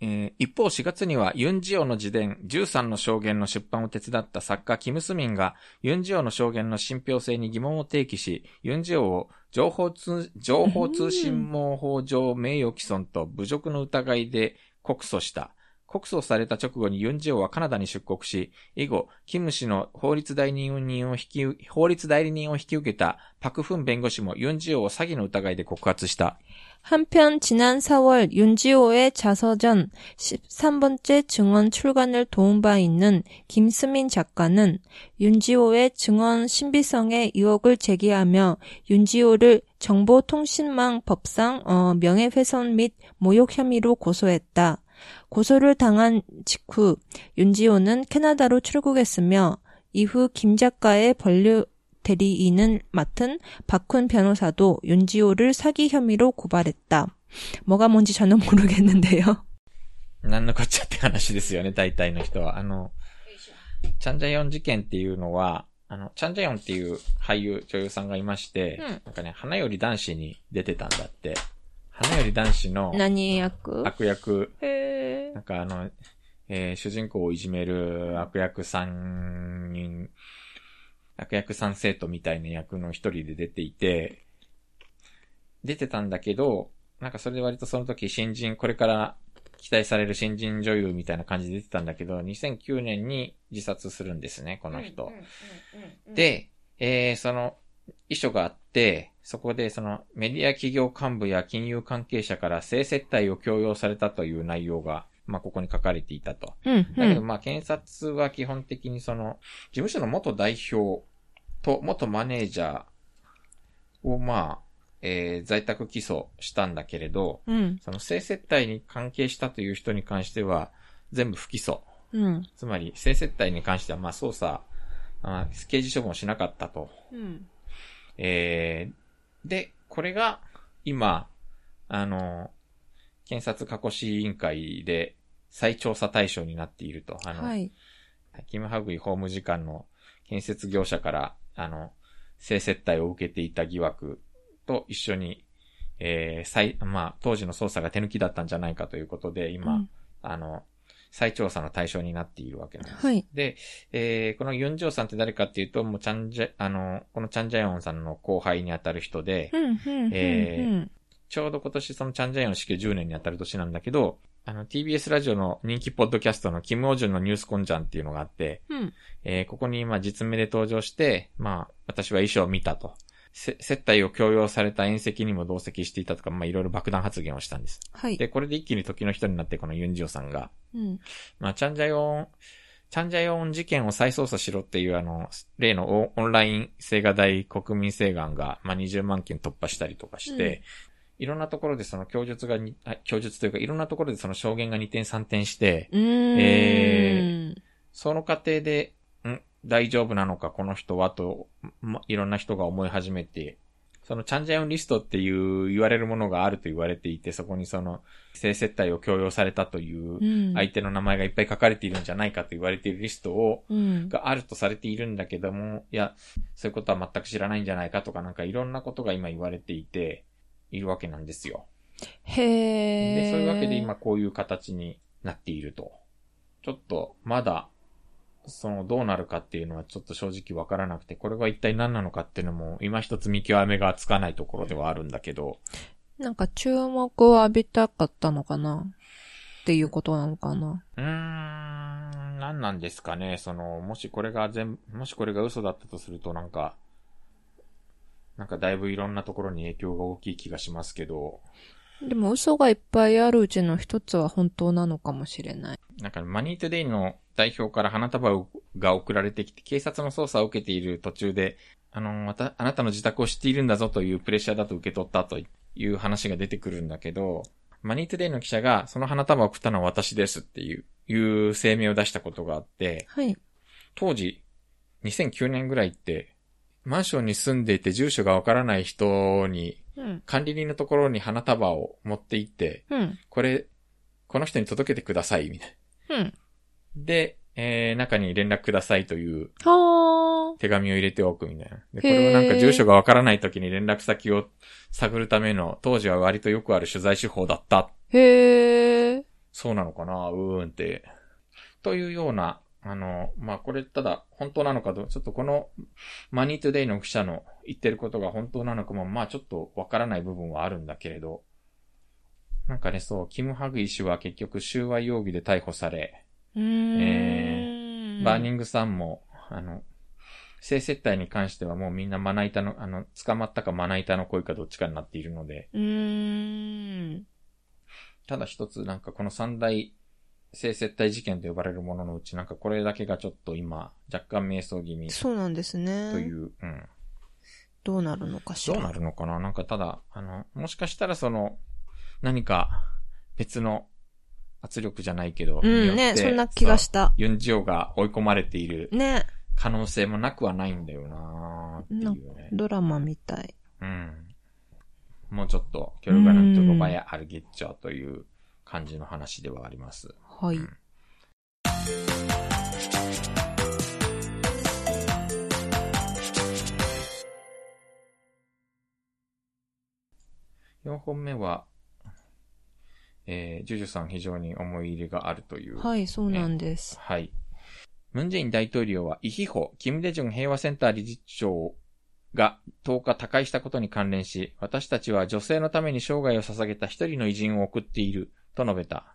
えー一方4月にはユンジオの自伝13の証言の出版を手伝った作家キム・スミンがユンジオの証言の信憑性に疑問を提起し、ユンジオを情報通情報通信網法上名誉毀損と侮辱の疑いで告訴した。告訴された直後にユンジオはカナダに出国し、以後、キム氏の法律代理人を引き、法律代理人を引き受けたパクフン弁護士もユンジオを詐欺の疑いで告発した。 한편 지난 4월 윤지호의 자서전 13번째 증언 출간을 도운 바 있는 김수민 작가는 윤지호의 증언 신비성에 의혹을 제기하며 윤지호를 정보통신망 법상 어, 명예훼손 및 모욕 혐의로 고소했다. 고소를 당한 직후 윤지호는 캐나다로 출국했으며 이후 김 작가의 번류 대리인을 맡은 박훈 변호사도 윤지호를 사기 혐의로 고발했다. 뭐가 뭔지 저는 모르겠는데요. なんのこっちゃって話ですよね、大体の人は。あの、チャンジャヨン事件っていうのは、あの、チャンジャヨンっていう俳優、女優さんがいまして、うんなんかね、花より男子に出てたんだって。花より男子の何役悪役、へなんかあの、えー主人公をいじめる悪役三人、 悪役三生徒みたいな役の一人で出ていて、出てたんだけど、なんかそれで割とその時新人、これから期待される新人女優みたいな感じで出てたんだけど、2009年に自殺するんですね、この人。で、えー、その、遺書があって、そこでそのメディア企業幹部や金融関係者から性接待を強要されたという内容が、まあ、ここに書かれていたと。 응, だけど、 응. まあ、検察は基本的にその、事務所の元代表と、元マネージャーを、まあ、えー、在宅起訴したんだけれど、うん、その性接待に関係したという人に関しては、全部不起訴。うん、つまり、性接待に関しては、まあ、捜査あ、刑事処分をしなかったと。うん、えー、で、これが、今、あの、検察過去市委員会で再調査対象になっていると。あの、はい、キム・ハグイ法務次官の建設業者からあの、性接待を受けていた疑惑と一緒に、えー、再、まあ、当時の捜査が手抜きだったんじゃないかということで、今、うん、あの、再調査の対象になっているわけなんです。はい、で、えー、このユンジョウさんって誰かっていうと、もうチャンジャ、あの、このチャンジャヨンさんの後輩にあたる人で、えー、ちょうど今年そのチャンジャヨン死去10年にあたる年なんだけど、あの、TBS ラジオの人気ポッドキャストのキム・オジュンのニュースコンジャンっていうのがあって、うん、えー、ここに今実名で登場して、まあ、私は衣装を見たと。接待を強要された宴席にも同席していたとか、まあ、いろいろ爆弾発言をしたんです。はい。で、これで一気に時の人になって、このユンジオさんが、うん。まあ、チャンジャヨン、チャンジャヨン事件を再捜査しろっていう、あの、例のオンライン青瓦台国民請願が、まあ、20万件突破したりとかして、いろんなところでその供述がに、供述というかいろんなところでその証言が二点三点して、えー、その過程で、ん？大丈夫なのかこの人はと、ま、いろんな人が思い始めて、そのチャンジャヨンリストっていう言われるものがあると言われていて、そこにその性接待を強要されたという相手の名前がいっぱい書かれているんじゃないかと言われているリストを、うん、があるとされているんだけども、いや、そういうことは全く知らないんじゃないかとかなんかいろんなことが今言われていて、いるわけなんですよ。 해. で、そういうわけで今こういう形になっていると。ちょっと、まだ、その、どうなるかっていうのはちょっと正直わからなくて、これが一体何なのかっていうのも、今一つ見極めがつかないところではあるんだけど、なんか注目を浴びたかったのかな？っていうことなのかな？うーん、何なんですかね。その、もしこれが全、もしこれが嘘だったとするとなんか、なんかだいぶいろんなところに影響が大きい気がしますけど、でも嘘がいっぱいあるうちの一つは本当なのかもしれない。なんかマニートゥデイの代表から花束が送られてきて、警察の捜査を受けている途中で、あの、また、あなたの自宅を知っているんだぞというプレッシャーだと受け取ったという話が出てくるんだけど、マニートゥデイの記者が、その花束を送ったのは私ですっていう、いう声明を出したことがあって、はい。当時、2009年ぐらいって、マンションに住んでいて住所がわからない人に、うん。管理人のところに花束を持って行って、うん。これ、この人に届けてください、みたいな。うん。で、えー、中に連絡くださいというは手紙を入れておくみたいな。で、これをなんか住所がわからない時に連絡先を探るための、当時は割とよくある取材手法だった。ー。へー。そうなのかなうーんって。というような、あの、まあ、これただ本当なのかどう、ちょっとこのマニートゥデイの記者の言ってることが本当なのかも、まあちょっとわからない部分はあるんだけれど、なんかね、そう、キム・ハグイ氏は結局収賄容疑で逮捕され、うーん。バーニングさんも、あの、性接待に関してはもうみんなまな板の、あの、捕まったかまな板の鯉かどっちかになっているので。ただ一つなんかこの三大性接待事件と呼ばれるもののうちなんかこれだけがちょっと今若干迷走気味とそうなんですね。いう、うん。どうなるのかしら。どうなるのかな？なんかただ、あの、もしかしたらその、何か別の圧力じゃないけど、うん、ね、そんな気がした。ユンジョが追い込まれているね、可能性もなくはないんだよなーっていうね。ドラマみたい。うん。もうちょっと、キョルガナントロバヤ・アルゲッチャーという感じの話ではあります。はい。うん4本目は、えー、ジュジュさん非常に思い入れがあるという。はい、そうなんです。はい。ムンジェイン大統領は、イヒホ、キム・デジュン平和センター理事長が10日他界したことに関連し、私たちは女性のために生涯を捧げた一人の偉人を送っている、と述べた。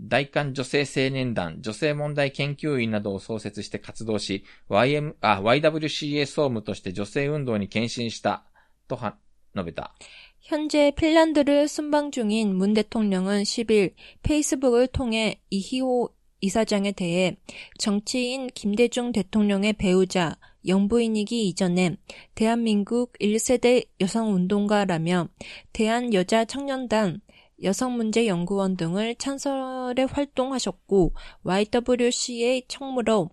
大韓女性青年団、女性問題研究員などを創設して活動し、YM、あ、YWCA 総務として女性運動に献身した、とは、述べた。 현재 핀란드를 순방 중인 문 대통령은 10일 페이스북을 통해 이희호 이사장에 대해 정치인 김대중 대통령의 배우자, 영부인이기 이전에 대한민국 1세대 여성운동가라며 대한여자청년단, 여성문제연구원 등을 찬설에 활동하셨고 YWCA 청무로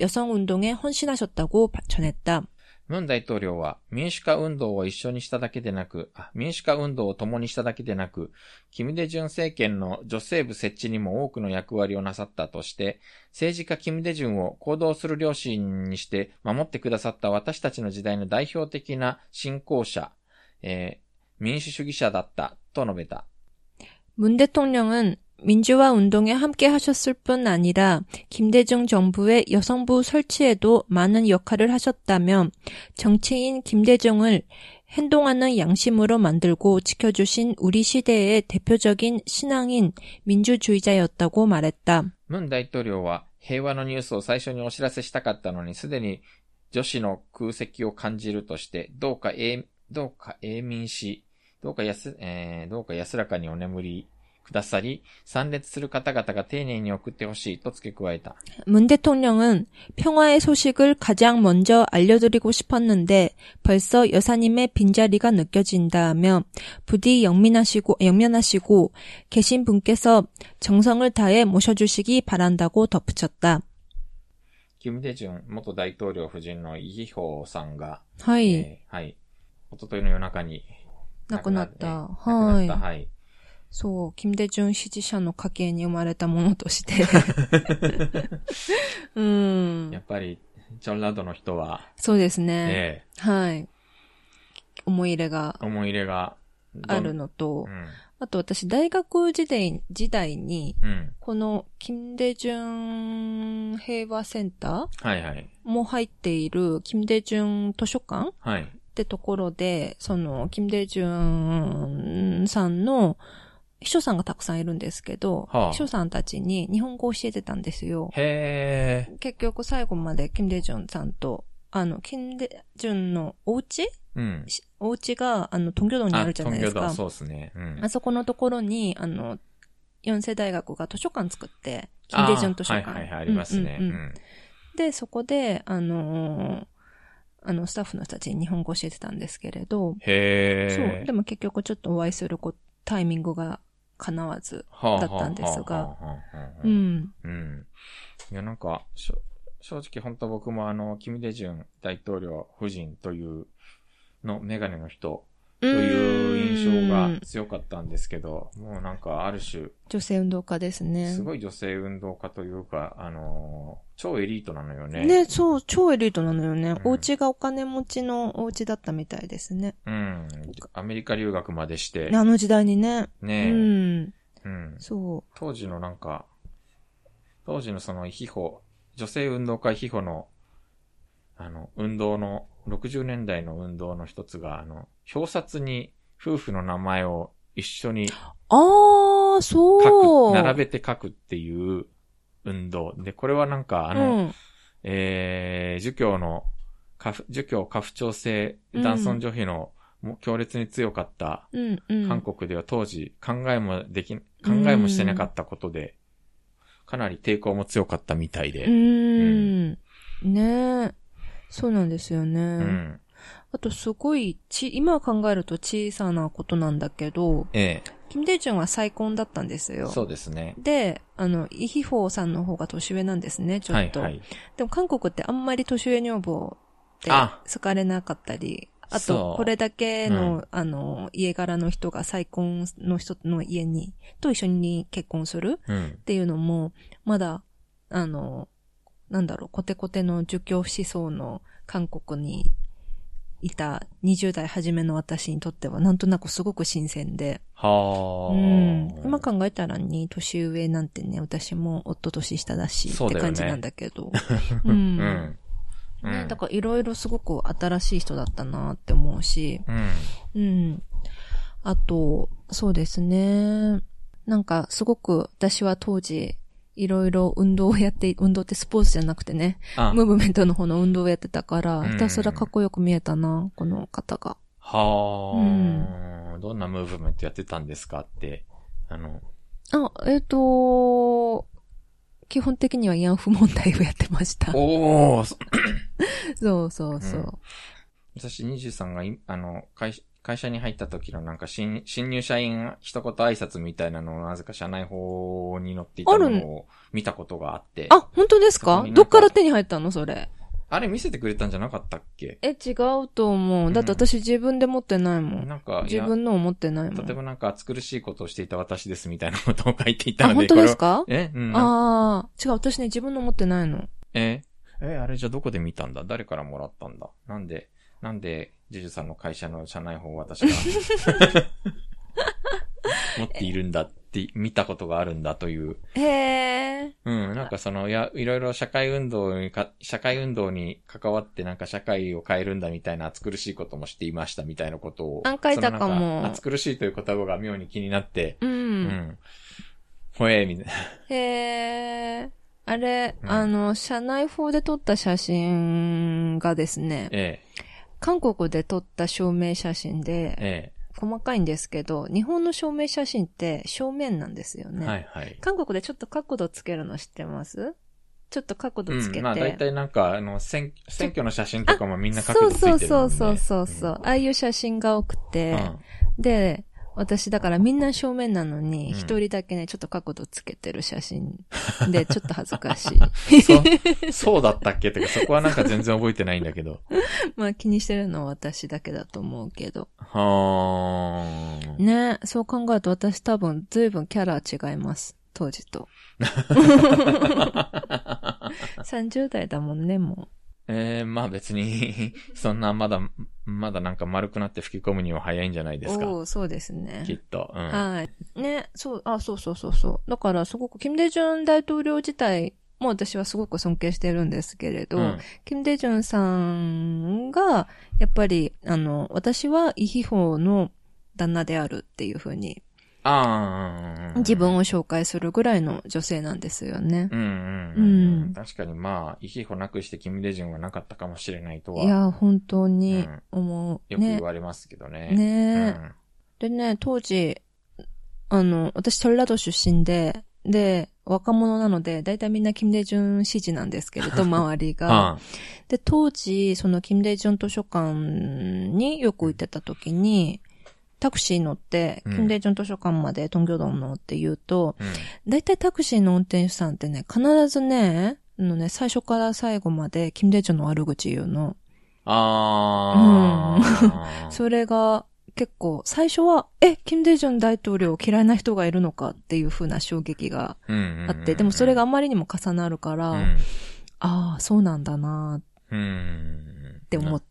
여성운동에 헌신하셨다고 전했다. ムン大統領は民主化運動を一緒にしただけでなく、あ民主化運動を共にしただけでなく、キム・デジュン政権の女性部設置にも多くの役割をなさったとして、政治家キム・デジュンを行動する両親にして守ってくださった私たちの時代の代表的な信仰者、えー民主主義者だったと述べた。 문 대통령은 민주화 운동에 함께 하셨을 뿐 아니라 김대중 정부의 여성부 설치에도 많은 역할을 하셨다며 정치인 김대중을 행동하는 양심으로 만들고 지켜주신 우리 시대의 대표적인 신앙인 민주주의자였다고 말했다. ムン大統領は平和のニュースを最初にお知らせしたかったのに、すでに女子の空席を感じるとして、どうか永、どうか永民し、 どうか安、えー、どうか安らかにお眠りくださり、参列する方々が丁寧に送ってほしいと付け加えた。 문 대통령은 평화의 소식을 가장 먼저 알려드리고 싶었는데 벌써 여사님의 빈자리가 느껴진다며 부디 영민하시고, 영면하시고 계신 분께서 정성을 다해 모셔주시기 바란다고 덧붙였다. キム・デジュン元大統領夫人のイヒホさんが、 하이, えーはい、一昨日の夜中に 亡くなった。亡くなはいった。はい。そう、金大中支持者の家系に生まれたものとして。うんや。っぱり、ジョン・ラドの人は、そうですね。えはい。思い入れがー思い入れがあるのとう、んあと私、大学時代時代に、うん。この、金大中平和センタはいはい。ーも入っている、金大中図書館っはい。てところで、その、金大中さんの秘書さんがたくさんいるんですけど、はあ秘書さんたちに日本語を教えてたんですよ。へえ。結局最後まで金大中さんと、あの、金大中のお家？うん。しお家が、あの、東京道にあるじゃないですか。東京だ、そうですね。うん。あそこのところに、あの、四世大学が図書館作って、金大中図書館。はいはいはい、ありますね。うんうんうんで、そこで、あのーあの、スタッフの人たちに日本語を教えてたんですけれど、へえ。そう。でも結局ちょっとお会いするこタイミングが叶わず。はあだったんですがうん。うん。いや、なんか、正直本当僕もあの、キム・デジュン大統領夫人というのメガネの人という印象が強かったんですけど、もうなんかある種、女性運動家ですね。すごい女性運動家というか、あのー超エリートなのよね。ね、そう、超エリートなのよね。うんお家がお金持ちのお家だったみたいですね。うん。アメリカ留学までして、あの時代にね。ねうん。うん。そ当時のなんか、当時のその秘宝、女性運動会秘宝の、あの、運動の、60年代の運動の一つが、あの、表札に夫婦の名前を一緒にう。あー、書そう。く、並べて書くっていう運動。で、これはなんか、あの、うん。えー、儒教の、儒教家父長制男尊女卑の、もう強烈に強かったうん、うん。韓国では当時考えもでき、考えもしてなかったことで、かなり抵抗も強かったみたいうで。ーん。ねえ。そうなんですよね。うん。あとすごいち、今考えると小さなことなんだけど、えキム・デジュンは再婚だったんですえ。よ。そうですね。で、あの、イヒフォーさんの方が年上なんですね、ちょっと。はいはい。でも韓国ってあんまり年上女房ってあ好かれなかったり、あと、これだけの、うあの、家柄の人が再婚の人の家に、と一緒に結婚するうんっ。ていうのも、まだ、あの、なんだろう、コテコテの儒教思想の韓国にいた20代初めの私にとっては、なんとなくすごく新鮮で。はあ。うん。今考えたらに、年上なんてね、私も夫年下だし、って感じなんだけど。う。うんん。うん。ね、だからいろいろすごく新しい人だったなって思うし、うん。うん。あと、そうですね。なんか、すごく私は当時、いろいろ運動をやって、運動ってスポーツじゃなくてね、あ、ムーブメントの方の運動をやってたから、うん。ひたすらかっこよく見えたな、この方が。はあ、どんなムーブメントやってたんですかって、あの、あ、えっ、と、基本的には慰安婦問題をやってました。おー。そ そうそうそう。うん。私、23がい、あの、会社、会社に入った時のなんか新、新入社員一言挨拶みたいなのをなぜか社内法に載っていたのを見たことがあって。あ、本当ですそかどっから手に入ったのそれ？あれ見せてくれたんじゃなかったっけ？え、違うと思う。だって私自分で持ってないもん。なんか、い自や、分のを持ってないもん。とてもなんか暑苦しいことをしていた私ですみたいなことを書いていたあ、ので。本当ですか？かえ？うん。ああ、違う、私ね、自分の持ってないの。え？え、あれじゃあどこで見たんだ？誰からもらったんだ？なんで、なんで、ジュジュさんの会社の社内法を私が 持っているんだって見たことがあるんだという。へえ。うん、なんかその、いや、いろいろ社会運動にか、社会運動に関わってなんか社会を変えるんだみたいな暑苦しいこともしていましたみたいなことを。あ書いたかも暑苦しいという言葉が妙に気になって、う。うんん。ほえー、みたいな。へえ。あれ、うんあの、社内法で撮った写真がですね、え韓国で撮った証明写真え、で、え細かいんですけど、日本の証明写真って正面なんですよえ、ね。はいはい。韓国でちょっと角度つけるの知ってます？ちょっと角度つけて。うん、まあ大体なんか、あの、選、選挙の写真とかもみんな角度ついてるね。そうそうそうそうそう、ああいう写真が多くて、うんで、私だからみんな正面なのに、うん一人だけね、ちょっと角度つけてる写真で、ちょっと恥ずかしい。そう、そうだったっけ？とか、そこはなんか全然覚えてないんだけど。まあ気にしてるのは私だけだと思うけど。はーん。ね、そう考えると私多分随分キャラ違います。当時と。30代だもんね、もえー、まあ別に、そんなまだ、まだなんか丸くなって吹き込むには早いんじゃないですか。おーそうですね。きっと。うん。はい。ね、そう、あ、そうそうそうそう。だからすごく、キム・デジュン大統領自体も私はすごく尊敬してるんですけれど、うんキム・デジュンさんが、やっぱり、あの、私はイヒホーの旦那であるっていうふうに、ああ、自分を紹介するぐらいの女性なんですよね。うんうんううんん。確かにまあ、イヒホなくしてキム・デジュンはなかったかもしれないとは、いや、本当に思う。よく言ね。われますけどね。ねうんでね、当時、あの、私トルラド出身で、で、若者なので、だいたいみんなキム・デジュン支持なんですけれど、周りが。あで、当時、そのキム・デジュン図書館によく行ってた時に、タクシー乗って、うんキム・デジュン図書館までトンギョドンのって言うと、うんだいたいタクシーの運転手さんってね、必ずね、あのね、最初から最後までキム・デジュンの悪口言うの。ああ。それが結構、最初は、え、キム・デジュン大統領嫌いな人がいるのかっていう風な衝撃があって、でもそれがあんまりにも重なるから、うん、ああ、そうなんだなうん。って思っ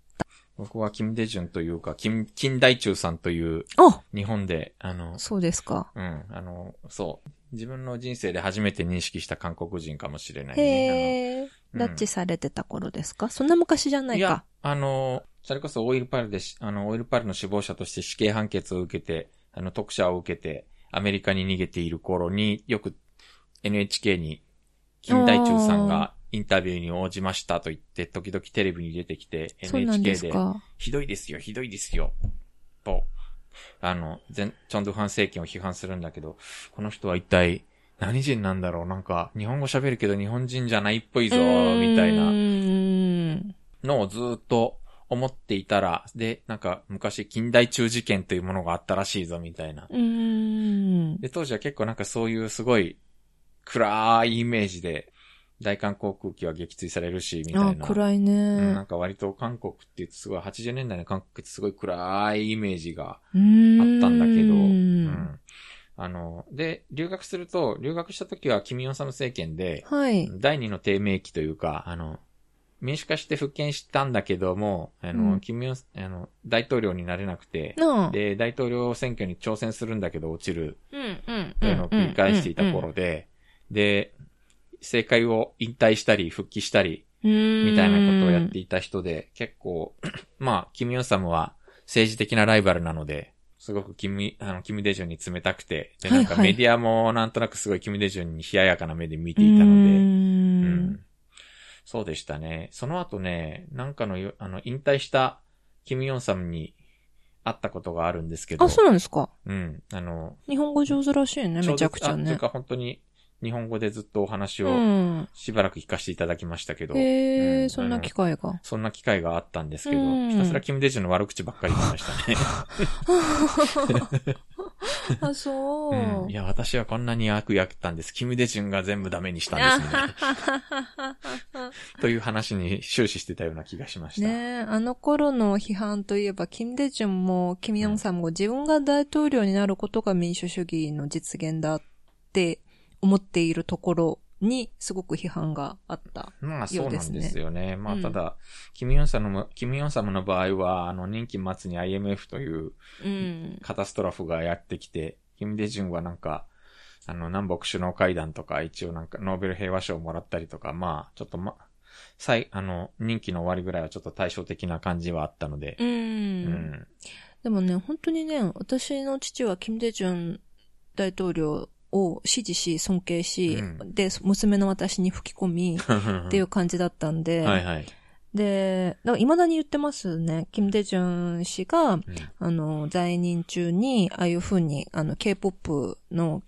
僕はキム・デジュンというか、金、金大中さんという、あ日本で、あの、そうですか。うん、あの、そう。自分の人生で初めて認識した韓国人かもしれないね。へえ、うん拉致されてた頃ですか？そんな昔じゃないかいや。、あの、それこそオイルパルでし、あの、オイルパルの首謀者として死刑判決を受けて、あの、特赦を受けて、アメリカに逃げている頃によく NHK に金大中さんがインタビューに応じましたと言って、時々テレビに出てきて、NHK で。ひどいですよ、ひどいですよ、と、あの、全、チョンドゥファン政権を批判するんだけど、この人は一体何人なんだろう？なんか、日本語喋るけど日本人じゃないっぽいぞ、みたいうな。のをずっと思っていたら、で、なんか昔近代中事件というものがあったらしいぞ、みたいな。で、当時は結構なんかそういうすごい暗いイメージで、大韓航空機は撃墜されるし、みたあい、な。暗いうんねなん。か割と韓国って言うとすごい80年代の韓国ってすごい暗いイメージがあったんだけど、うん。あの、で、留学すると、留学した時はキム・ヨンサム政権で、はい。第二の低迷期というか、あの、民主化して復権したんだけども、あの、うんキム・ヨン、あの、大統領になれなくて。で、大統領選挙に挑戦するんだけど落ちるうんうんというのを繰り返していた頃で、で、政界を引退したり、復帰したり、みみたいなことをやっていた人で、結構、まあ、キム・ヨンサムは政治的なライバルなので、すごくキム、あの、キム・デジュンに冷たくて、で、なんかはいはい。メディアもなんとなくすごいキム・デジュンに冷ややかな目で見ていたので、うん。そうでしたね。その後ね、なんかのよ、あの、引退したキム・ヨンサムに会ったことがあるんですけど、あ、そうなんですか。うん、あの、日本語上手らしいね、めちゃくちゃね。あというか本当に日本語でずっとお話うをん。しばらく聞かせていただきましたけど、へえ、うんそんな機会が。そんな機会があったんですけど、うんひたすらキム・デジュンの悪口ばっかり言いましたね。あ、そう。うんいや、私はこんなに悪やったんです。キム・デジュンが全部ダメにしたんですね。という話に終始してたような気がしました。ねえ、あの頃の批判といえば、キム・デジュンも、キム・ヨンさんも自分が大統領になることが民主主義の実現だって思っているところに、すごく批判があった。まあそうなんですよね。まあうんただ、キム・ヨンサムの、キム・ヨンサムの場合は、あの、任期末に IMF といううん。カタストラフがやってきて、キム・デジュンはなんか、あの、南北首脳会談とか、一応なんか、ノーベル平和賞をもらったりとか、まあ、ちょっとま、最、あの、任期の終わりぐらいはちょっと対照的な感じはあったので、う。うんん。でもね、本当にね、私の父はキム・デジュン大統領を支持し、尊敬し、うんで、娘の私に吹き込み、っていう感じだったんで、はいはい。で、だから未だに言ってますね。キム・デジュン氏が、うんあの、在任中に、ああいう風に、あの、K-POP の、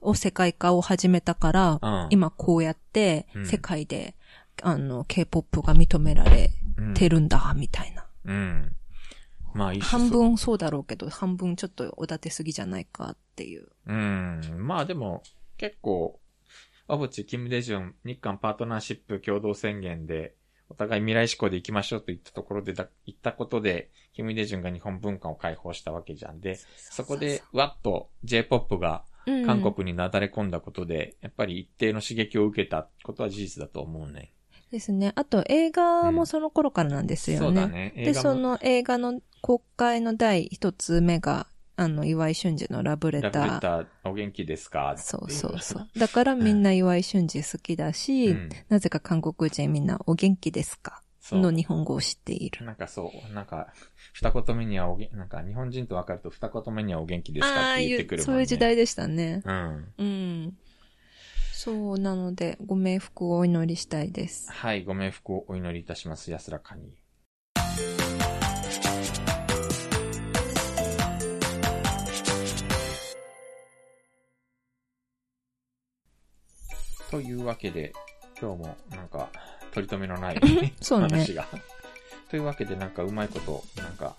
を世界化を始めたから、うん今こうやってう、ん世界で、あの、K-POP が認められうんてるんだ、みたいな。うん。まあ、半分そうだろうけど、半分ちょっとおだてすぎじゃないかっていう。うん。まあでも、結構、小渕、キム・デジュン、日韓パートナーシップ共同宣言で、お互い未来志向で行きましょうと言ったところでだ、言ったことで、キム・デジュンが日本文化を解放したわけじゃんで、そこで、わっと J-POP が韓国になだれ込んだことで、やっぱり一定の刺激を受けたことは事実だと思うね。ですね。あと映画もその頃からなんですよね。そうだね。映で、その映画の公開の第一つ目が、あの、岩井俊二のラブレラター。ブレター、お元気ですか？そうそうそう。だからみんな岩井俊二好きだし、うんなぜか韓国人みんなお元気ですか？の日本語を知っている。なんかそう、なんか、二言目にはおげん、なんか日本人と分かると二言目にはお元気ですかって言ってくるもんね。そういう時代でしたね。うん。うん。そう、なので、ご冥福をお祈りしたいです。はい、ご冥福をお祈りいたします。安らかに。というわけで、今日もなんか、取り留めのない そうね話が。というわけで、なんかうまいこと、なんか、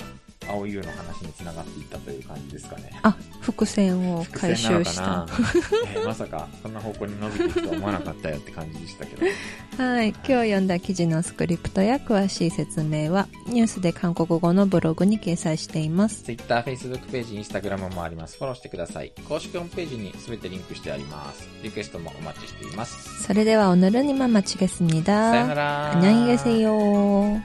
青い優の話に繋がっていったという感じですかね。あ、伏線を回収した。伏線なのかなえーまさか、こんな方向に伸びていくとは思わなかったよって感じでしたけど。はい。今日読んだ記事のスクリプトや詳しい説明は、ニュースで韓国語のブログに掲載しています。 Twitter、Facebook ページ、Instagram もあります。フォローしてください。公式ホームページに全てリンクしてあります。リクエストもお待ちしています。 それでは오늘은이만마치겠습니다 さよなら。 안녕히 계세요.